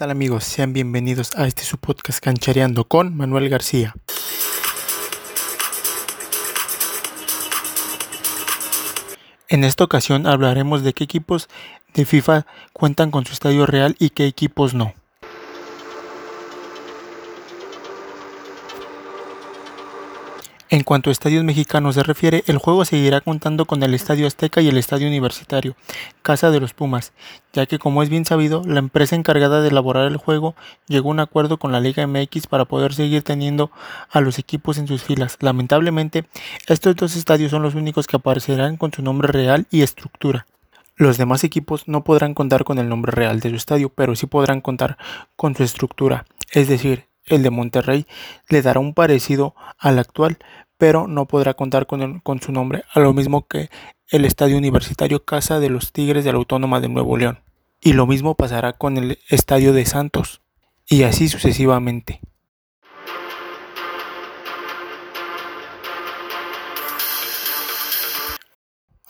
tal amigos? Sean bienvenidos a este su podcast Canchareando con Manuel García. En esta ocasión hablaremos de qué equipos de FIFA cuentan con su estadio real y qué equipos no. En cuanto a estadios mexicanos se refiere, el juego seguirá contando con el Estadio Azteca y el Estadio Universitario, Casa de los Pumas, ya que como es bien sabido, la empresa encargada de elaborar el juego llegó a un acuerdo con la Liga MX para poder seguir teniendo a los equipos en sus filas. Lamentablemente, estos dos estadios son los únicos que aparecerán con su nombre real y estructura. Los demás equipos no podrán contar con el nombre real de su estadio, pero sí podrán contar con su estructura, es decir, el de Monterrey le dará un parecido al actual, pero no podrá contar con, con, su nombre, a lo mismo que el Estadio Universitario Casa de los Tigres de la Autónoma de Nuevo León. Y lo mismo pasará con el Estadio de Santos, y así sucesivamente.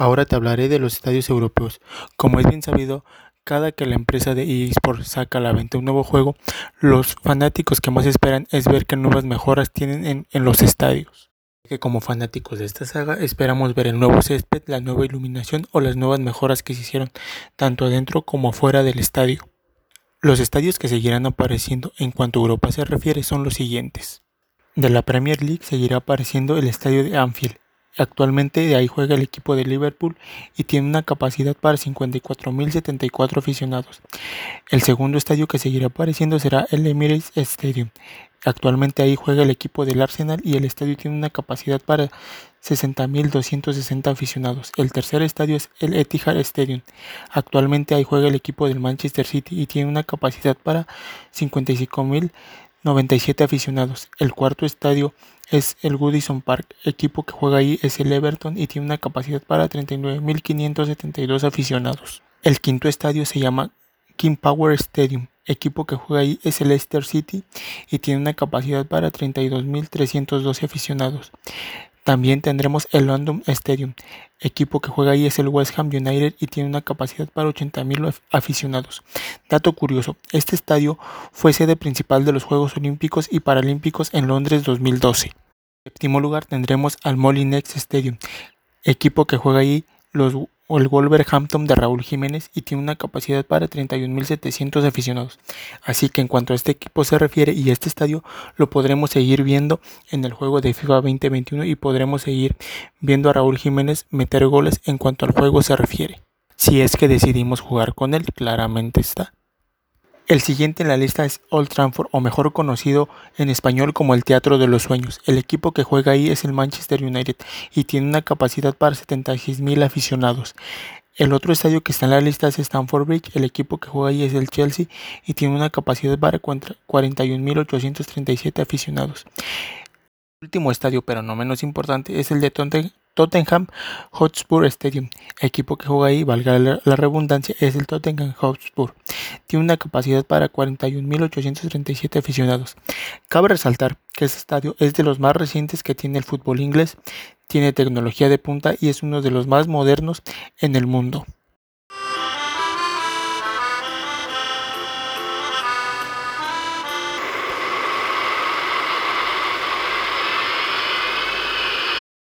Ahora te hablaré de los estadios europeos. Como es bien sabido, cada que la empresa de eSports saca a la venta un nuevo juego, los fanáticos que más esperan es ver qué nuevas mejoras tienen en, los estadios. Que como fanáticos de esta saga esperamos ver el nuevo césped, la nueva iluminación o las nuevas mejoras que se hicieron tanto adentro como fuera del estadio. Los estadios que seguirán apareciendo en cuanto a Europa se refiere son los siguientes. De la Premier League seguirá apareciendo el estadio de Anfield, Actualmente de ahí juega el equipo de Liverpool y tiene una capacidad para 54.074 aficionados. El segundo estadio que seguirá apareciendo será el Emirates Stadium. Actualmente ahí juega el equipo del Arsenal y el estadio tiene una capacidad para 60.260 aficionados. El tercer estadio es el Etihad Stadium. Actualmente ahí juega el equipo del Manchester City y tiene una capacidad para 55.000 97 aficionados. El cuarto estadio es el Goodison Park. equipo que juega ahí es el Everton y tiene una capacidad para 39.572 aficionados. El quinto estadio se llama King Power Stadium. equipo que juega ahí es el Leicester City y tiene una capacidad para 32.312 aficionados. También tendremos el London Stadium. Equipo que juega ahí es el West Ham United y tiene una capacidad para 80.000 aficionados. Dato curioso, este estadio fue sede principal de los Juegos Olímpicos y Paralímpicos en Londres 2012. En séptimo lugar tendremos al Molinex Stadium. Equipo que juega ahí los el Wolverhampton de Raúl Jiménez y tiene una capacidad para 31.700 aficionados. Así que en cuanto a este equipo se refiere y este estadio lo podremos seguir viendo en el juego de FIFA 2021 y podremos seguir viendo a Raúl Jiménez meter goles en cuanto al juego se refiere. Si es que decidimos jugar con él, claramente está. El siguiente en la lista es Old Trafford, o mejor conocido en español como el Teatro de los Sueños. El equipo que juega ahí es el Manchester United y tiene una capacidad para 76.000 aficionados. El otro estadio que está en la lista es Stamford Bridge. El equipo que juega ahí es el Chelsea y tiene una capacidad para 41.837 aficionados. El último estadio, pero no menos importante, es el de Tottenham Hotspur Stadium. El equipo que juega ahí, valga la, redundancia, es el Tottenham Hotspur. Tiene una capacidad para 41.837 aficionados. Cabe resaltar que este estadio es de los más recientes que tiene el fútbol inglés, tiene tecnología de punta y es uno de los más modernos en el mundo.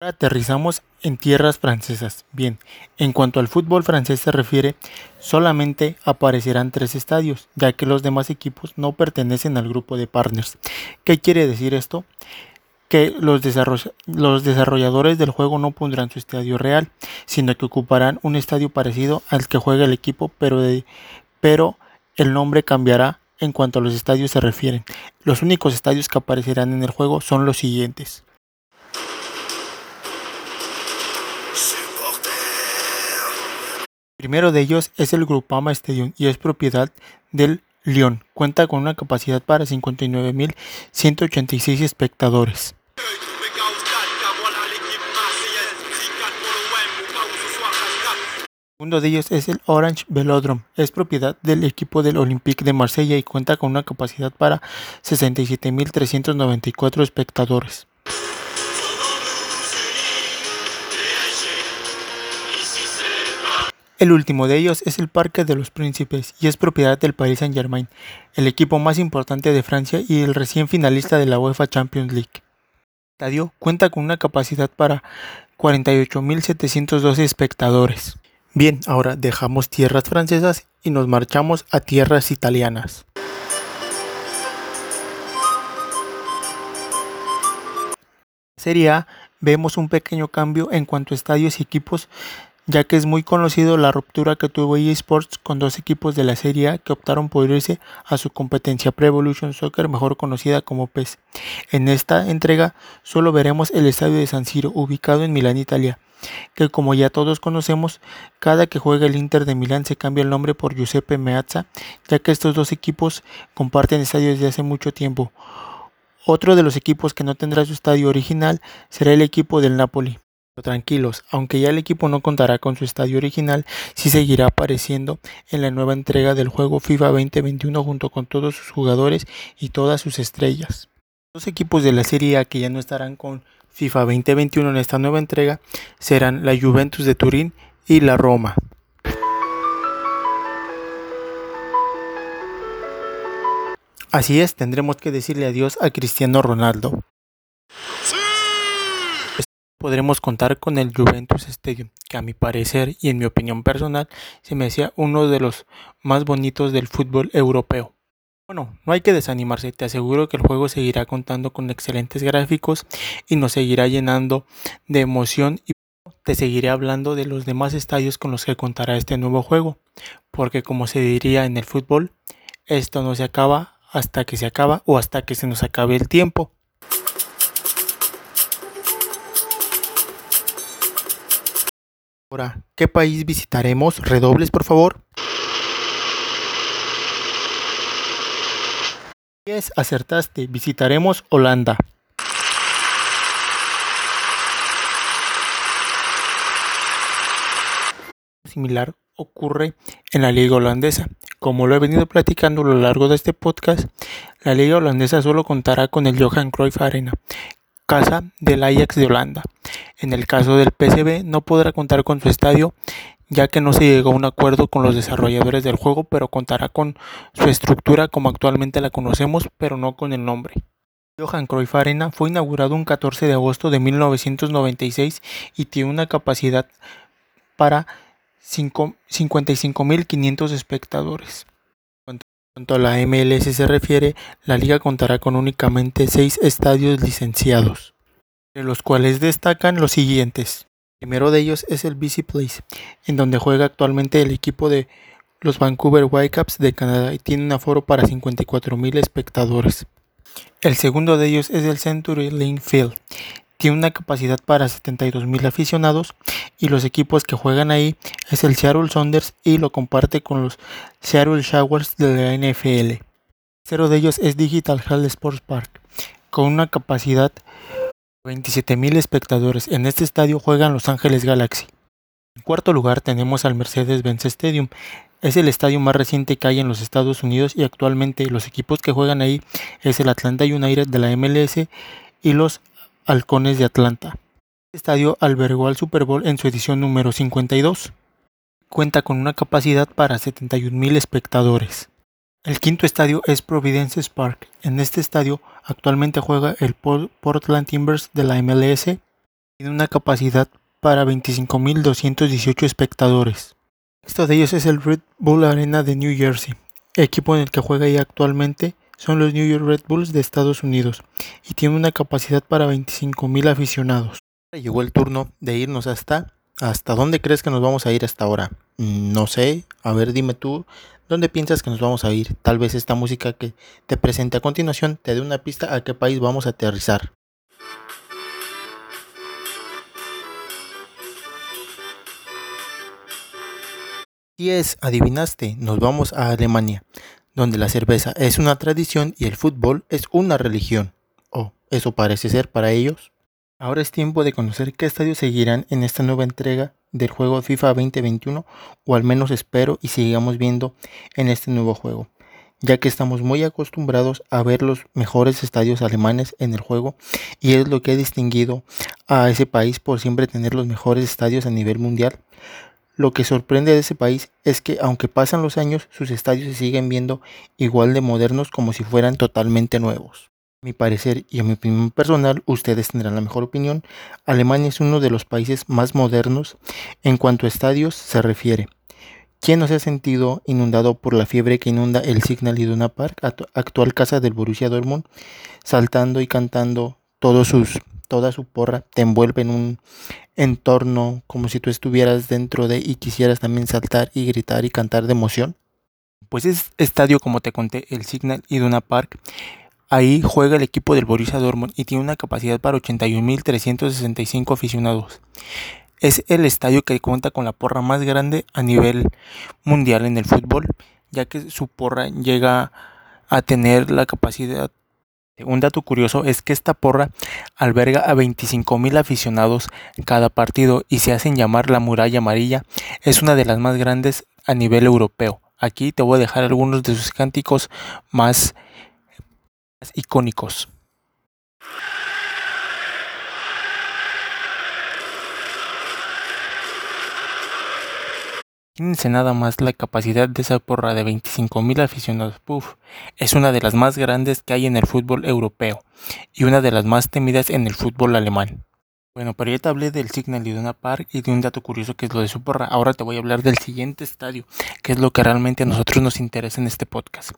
Aterrizamos en tierras francesas. Bien, en cuanto al fútbol francés se refiere, solamente aparecerán tres estadios, ya que los demás equipos no pertenecen al grupo de partners. ¿Qué quiere decir esto? Que los, desarrolladores del juego no pondrán su estadio real, sino que ocuparán un estadio parecido al que juega el equipo, pero el nombre cambiará en cuanto a los estadios se refieren. Los únicos estadios que aparecerán en el juego son los siguientes. Primero de ellos es el Groupama Stadium y es propiedad del Lyon. Cuenta con una capacidad para 59.186 espectadores. Uno de ellos es el Orange Velodrome. Es propiedad del equipo del Olympique de Marsella y cuenta con una capacidad para 67.394 espectadores. El último de ellos es el Parque de los Príncipes y es propiedad del Paris Saint-Germain, el equipo más importante de Francia y el recién finalista de la UEFA Champions League. El estadio cuenta con una capacidad para 48.712 espectadores. Bien, ahora dejamos tierras francesas y nos marchamos a tierras italianas. Serie A vemos un pequeño cambio en cuanto a estadios y equipos ya que es muy conocido la ruptura que tuvo eSports con dos equipos de la Serie A que optaron por irse a su competencia Pre Evolution Soccer, mejor conocida como PES. En esta entrega solo veremos el estadio de San Siro, ubicado en Milán, Italia, que como ya todos conocemos, cada que juega el Inter de Milán se cambia el nombre por Giuseppe Meazza, ya que estos dos equipos comparten estadio desde hace mucho tiempo. Otro de los equipos que no tendrá su estadio original será el equipo del Napoli tranquilos, aunque ya el equipo no contará con su estadio original, sí seguirá apareciendo en la nueva entrega del juego FIFA 2021 junto con todos sus jugadores y todas sus estrellas. Los equipos de la Serie A que ya no estarán con FIFA 2021 en esta nueva entrega serán la Juventus de Turín y la Roma. Así es, tendremos que decirle adiós a Cristiano Ronaldo podremos contar con el Juventus Stadium, que a mi parecer y en mi opinión personal se me hacía uno de los más bonitos del fútbol europeo. Bueno, no hay que desanimarse, te aseguro que el juego seguirá contando con excelentes gráficos y nos seguirá llenando de emoción y te seguiré hablando de los demás estadios con los que contará este nuevo juego, porque como se diría en el fútbol, esto no se acaba hasta que se acaba o hasta que se nos acabe el tiempo. Ahora, ¿qué país visitaremos? Redobles, por favor. Yes, acertaste. Visitaremos Holanda. Similar ocurre en la liga holandesa. Como lo he venido platicando a lo largo de este podcast, la liga holandesa solo contará con el Johan Cruyff Arena, casa del Ajax de Holanda. En el caso del PSV no podrá contar con su estadio ya que no se llegó a un acuerdo con los desarrolladores del juego, pero contará con su estructura como actualmente la conocemos, pero no con el nombre. Johan Cruyff Arena fue inaugurado un 14 de agosto de 1996 y tiene una capacidad para 55.500 espectadores cuanto a la MLS se refiere, la liga contará con únicamente seis estadios licenciados, de los cuales destacan los siguientes. El primero de ellos es el BC Place, en donde juega actualmente el equipo de los Vancouver Whitecaps de Canadá y tiene un aforo para 54.000 espectadores. El segundo de ellos es el Century Link Field, tiene una capacidad para 72.000 aficionados y los equipos que juegan ahí es el Seattle Saunders y lo comparte con los Seattle Showers de la NFL. Cero de ellos es Digital Hall Sports Park con una capacidad de 27.000 espectadores. En este estadio juegan Los Ángeles Galaxy. En cuarto lugar tenemos al Mercedes-Benz Stadium. Es el estadio más reciente que hay en los Estados Unidos y actualmente los equipos que juegan ahí es el Atlanta United de la MLS y los Halcones de Atlanta. Este estadio albergó al Super Bowl en su edición número 52. Cuenta con una capacidad para 71.000 espectadores. El quinto estadio es Providence Park. En este estadio actualmente juega el Portland Timbers de la MLS. Tiene una capacidad para 25.218 espectadores. Esto de ellos es el Red Bull Arena de New Jersey, equipo en el que juega ya actualmente son los New York Red Bulls de Estados Unidos y tiene una capacidad para 25.000 aficionados. Llegó el turno de irnos hasta... ¿Hasta dónde crees que nos vamos a ir hasta ahora? No sé, a ver dime tú, ¿dónde piensas que nos vamos a ir? Tal vez esta música que te presente a continuación te dé una pista a qué país vamos a aterrizar. Si es, adivinaste, nos vamos a Alemania donde la cerveza es una tradición y el fútbol es una religión. O oh, eso parece ser para ellos. Ahora es tiempo de conocer qué estadios seguirán en esta nueva entrega del juego FIFA 2021, o al menos espero y sigamos viendo en este nuevo juego, ya que estamos muy acostumbrados a ver los mejores estadios alemanes en el juego y es lo que ha distinguido a ese país por siempre tener los mejores estadios a nivel mundial Lo que sorprende de ese país es que aunque pasan los años, sus estadios se siguen viendo igual de modernos como si fueran totalmente nuevos. A mi parecer y a mi opinión personal, ustedes tendrán la mejor opinión, Alemania es uno de los países más modernos en cuanto a estadios se refiere. ¿Quién no se ha sentido inundado por la fiebre que inunda el Signal Iduna Park, actual casa del Borussia Dortmund, saltando y cantando todos sus, toda su porra, te envuelve en un entorno como si tú estuvieras dentro de y quisieras también saltar y gritar y cantar de emoción? Pues es estadio, como te conté, el Signal Iduna Park. Ahí juega el equipo del Borussia Dortmund y tiene una capacidad para 81.365 aficionados. Es el estadio que cuenta con la porra más grande a nivel mundial en el fútbol, ya que su porra llega a tener la capacidad. Un dato curioso es que esta porra alberga a 25.000 aficionados cada partido y se hacen llamar la muralla amarilla. Es una de las más grandes a nivel europeo. Aquí te voy a dejar algunos de sus cánticos más icónicos. Imagínense nada más la capacidad de esa porra de 25.000 aficionados. Puf, es una de las más grandes que hay en el fútbol europeo y una de las más temidas en el fútbol alemán. Bueno, pero ya te hablé del Signal Iduna Park y de un dato curioso que es lo de su porra. Ahora te voy a hablar del siguiente estadio, que es lo que realmente a nosotros nos interesa en este podcast.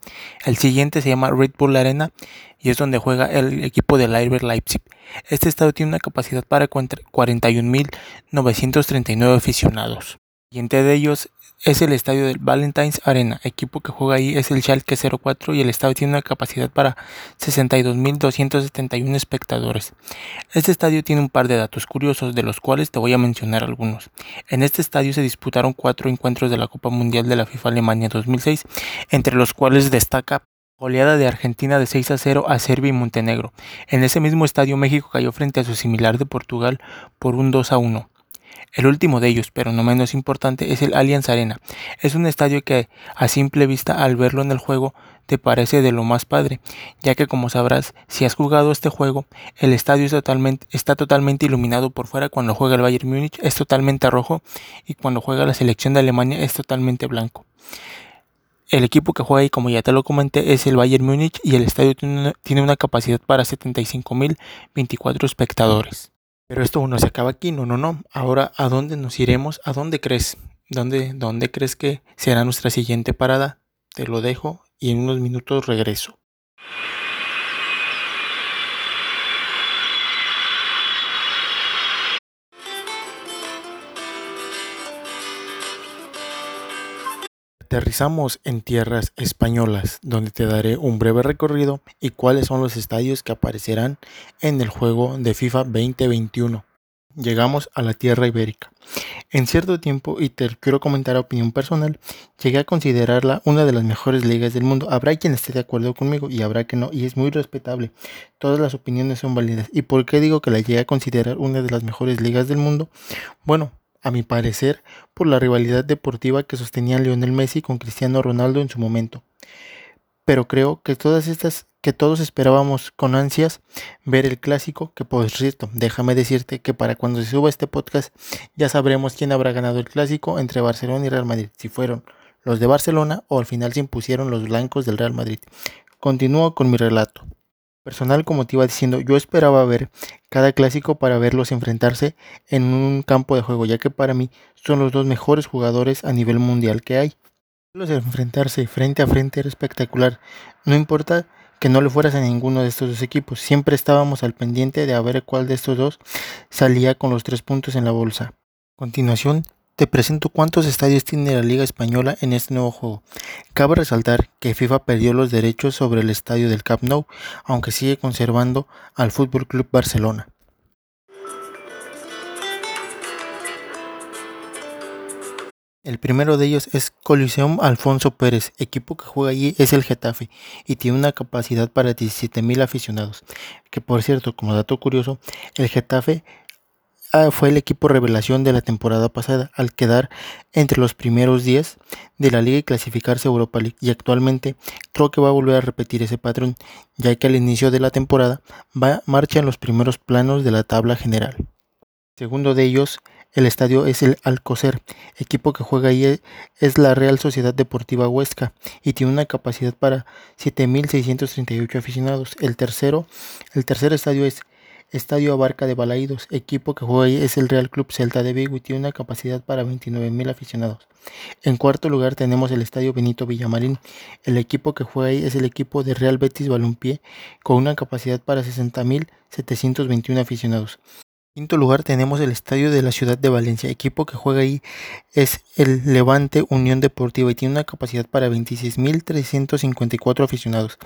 El siguiente se llama Red Bull Arena y es donde juega el equipo del Leipzig Leipzig. Este estadio tiene una capacidad para 41.939 aficionados siguiente de ellos es el estadio del Valentine's Arena. Equipo que juega ahí es el Schalke 04 y el estadio tiene una capacidad para 62.271 espectadores. Este estadio tiene un par de datos curiosos de los cuales te voy a mencionar algunos. En este estadio se disputaron cuatro encuentros de la Copa Mundial de la FIFA Alemania 2006, entre los cuales destaca goleada de Argentina de 6 a 0 a Serbia y Montenegro. En ese mismo estadio México cayó frente a su similar de Portugal por un 2 a 1. El último de ellos, pero no menos importante, es el Allianz Arena. Es un estadio que a simple vista al verlo en el juego te parece de lo más padre, ya que como sabrás, si has jugado este juego, el estadio está totalmente iluminado por fuera cuando juega el Bayern Múnich, es totalmente rojo y cuando juega la selección de Alemania es totalmente blanco. El equipo que juega ahí, como ya te lo comenté, es el Bayern Múnich y el estadio tiene una, tiene una capacidad para 75.024 espectadores. Pero esto no se acaba aquí, no, no, no. Ahora, ¿a dónde nos iremos? ¿A dónde crees? ¿Dónde, dónde crees que será nuestra siguiente parada? Te lo dejo y en unos minutos regreso. Aterrizamos en tierras españolas, donde te daré un breve recorrido y cuáles son los estadios que aparecerán en el juego de FIFA 2021. Llegamos a la tierra ibérica. En cierto tiempo, y te quiero comentar opinión personal, llegué a considerarla una de las mejores ligas del mundo. Habrá quien esté de acuerdo conmigo y habrá que no, y es muy respetable. Todas las opiniones son válidas. ¿Y por qué digo que la llegué a considerar una de las mejores ligas del mundo? Bueno, a mi parecer, por la rivalidad deportiva que sostenían Lionel Messi con Cristiano Ronaldo en su momento. Pero creo que todas estas que todos esperábamos con ansias ver el clásico, que por cierto, déjame decirte que para cuando se suba este podcast ya sabremos quién habrá ganado el clásico entre Barcelona y Real Madrid, si fueron los de Barcelona o al final se impusieron los blancos del Real Madrid. Continúo con mi relato personal, como te iba diciendo, yo esperaba ver cada clásico para verlos enfrentarse en un campo de juego, ya que para mí son los dos mejores jugadores a nivel mundial que hay. Verlos enfrentarse frente a frente era espectacular. No importa que no le fueras a ninguno de estos dos equipos, siempre estábamos al pendiente de ver cuál de estos dos salía con los tres puntos en la bolsa. A continuación, te presento cuántos estadios tiene la Liga Española en este nuevo juego. Cabe resaltar que FIFA perdió los derechos sobre el estadio del Camp Nou, aunque sigue conservando al Fútbol Club Barcelona. El primero de ellos es Coliseum Alfonso Pérez, equipo que juega allí es el Getafe y tiene una capacidad para 17.000 aficionados. Que por cierto, como dato curioso, el Getafe fue el equipo revelación de la temporada pasada al quedar entre los primeros 10 de la liga y clasificarse a Europa League y actualmente creo que va a volver a repetir ese patrón ya que al inicio de la temporada va marcha en los primeros planos de la tabla general. Segundo de ellos el estadio es el Alcocer. Equipo que juega ahí es la Real Sociedad Deportiva Huesca y tiene una capacidad para 7.638 aficionados. El tercero, el tercer estadio es Estadio Abarca de Balaídos. Equipo que juega ahí es el Real Club Celta de Vigo y tiene una capacidad para 29.000 aficionados. En cuarto lugar tenemos el Estadio Benito Villamarín. El equipo que juega ahí es el equipo de Real Betis Balompié con una capacidad para 60.721 aficionados. Quinto lugar tenemos el Estadio de la Ciudad de Valencia. Equipo que juega ahí es el Levante Unión Deportiva y tiene una capacidad para 26.354 aficionados.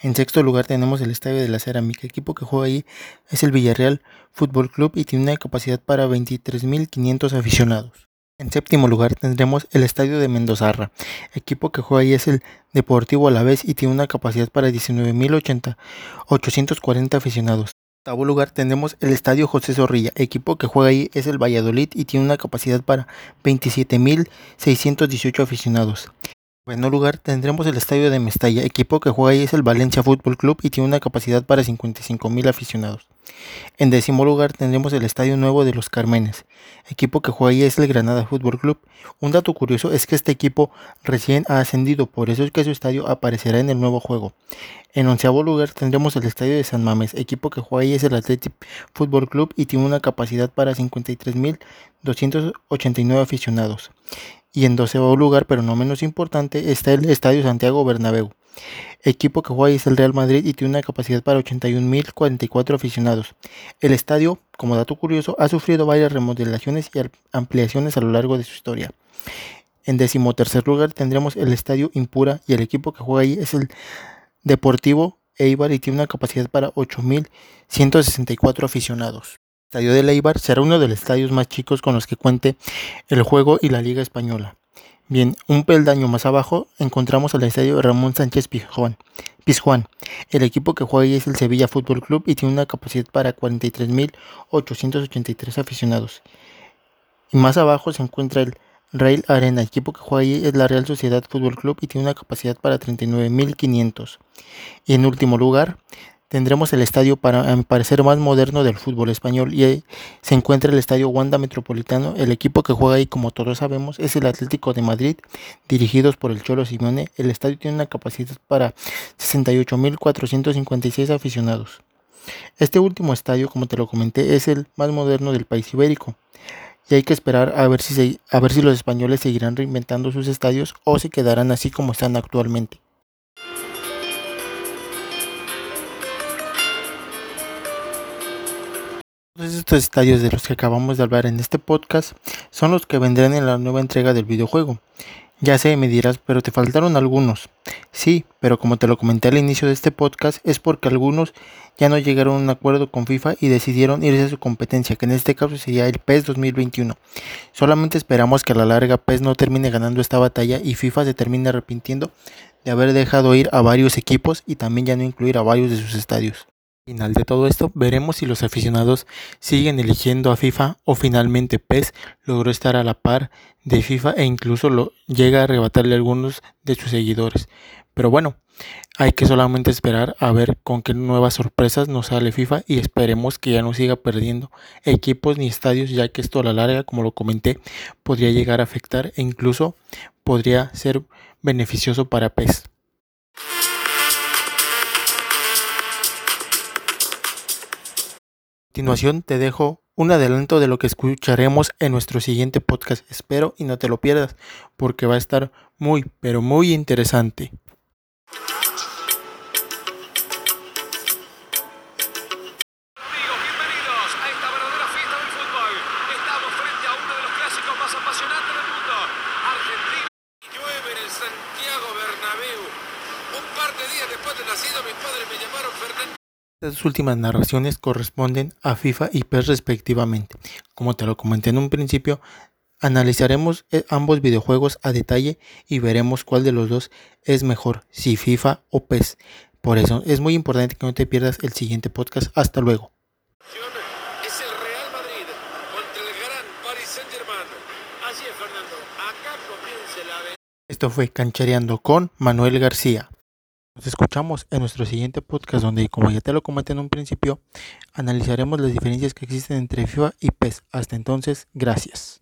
En sexto lugar tenemos el Estadio de la Cerámica. Equipo que juega ahí es el Villarreal Fútbol Club y tiene una capacidad para 23.500 aficionados. En séptimo lugar tendremos el Estadio de Mendozarra. Equipo que juega ahí es el Deportivo Alavés y tiene una capacidad para 19.840 aficionados octavo lugar tenemos el Estadio José Zorrilla. Equipo que juega ahí es el Valladolid y tiene una capacidad para 27.618 aficionados. En noveno lugar tendremos el Estadio de Mestalla. Equipo que juega ahí es el Valencia Fútbol Club y tiene una capacidad para 55.000 aficionados. En décimo lugar tendremos el Estadio Nuevo de los Carmenes, equipo que juega ahí es el Granada Fútbol Club. Un dato curioso es que este equipo recién ha ascendido, por eso es que su estadio aparecerá en el nuevo juego. En onceavo lugar tendremos el Estadio de San Mames, equipo que juega ahí es el Athletic Fútbol Club y tiene una capacidad para 53.289 aficionados. Y en doceavo lugar, pero no menos importante, está el Estadio Santiago Bernabéu equipo que juega es el Real Madrid y tiene una capacidad para 81.044 aficionados. El estadio, como dato curioso, ha sufrido varias remodelaciones y ampliaciones a lo largo de su historia. En decimotercer lugar tendremos el Estadio Impura y el equipo que juega ahí es el Deportivo Eibar y tiene una capacidad para 8.164 aficionados. El estadio de Eibar será uno de los estadios más chicos con los que cuente el juego y la Liga Española. Bien, un peldaño más abajo encontramos al estadio Ramón Sánchez Pizjuán. Pizjuán. El equipo que juega ahí es el Sevilla Fútbol Club y tiene una capacidad para 43.883 aficionados. Y más abajo se encuentra el Rail Arena. El equipo que juega ahí es la Real Sociedad Fútbol Club y tiene una capacidad para 39.500. Y en último lugar tendremos el estadio para mi parecer más moderno del fútbol español y ahí se encuentra el estadio Wanda Metropolitano. El equipo que juega ahí, como todos sabemos, es el Atlético de Madrid, dirigidos por el Cholo Simeone. El estadio tiene una capacidad para 68.456 aficionados. Este último estadio, como te lo comenté, es el más moderno del país ibérico. Y hay que esperar a ver si, a ver si los españoles seguirán reinventando sus estadios o se quedarán así como están actualmente. Todos estos estadios de los que acabamos de hablar en este podcast son los que vendrán en la nueva entrega del videojuego. Ya sé, me dirás, pero te faltaron algunos. Sí, pero como te lo comenté al inicio de este podcast, es porque algunos ya no llegaron a un acuerdo con FIFA y decidieron irse a su competencia, que en este caso sería el PES 2021. Solamente esperamos que a la larga PES no termine ganando esta batalla y FIFA se termine arrepintiendo de haber dejado ir a varios equipos y también ya no incluir a varios de sus estadios final de todo esto, veremos si los aficionados siguen eligiendo a FIFA o finalmente PES logró estar a la par de FIFA e incluso lo llega a arrebatarle a algunos de sus seguidores. Pero bueno, hay que solamente esperar a ver con qué nuevas sorpresas nos sale FIFA y esperemos que ya no siga perdiendo equipos ni estadios, ya que esto a la larga, como lo comenté, podría llegar a afectar e incluso podría ser beneficioso para PES. Continuación te dejo un adelanto de lo que escucharemos en nuestro siguiente podcast. Espero y no te lo pierdas porque va a estar muy, pero muy interesante. Estas últimas narraciones corresponden a FIFA y PES respectivamente. Como te lo comenté en un principio, analizaremos eh, ambos videojuegos a detalle y veremos cuál de los dos es mejor, si FIFA o PES. Por eso es muy importante que no te pierdas el siguiente podcast. Hasta luego. Esto fue Canchareando con Manuel García. Nos escuchamos en nuestro siguiente podcast donde, como ya te lo comenté en un principio, analizaremos las diferencias que existen entre FIFA y PES. Hasta entonces, gracias.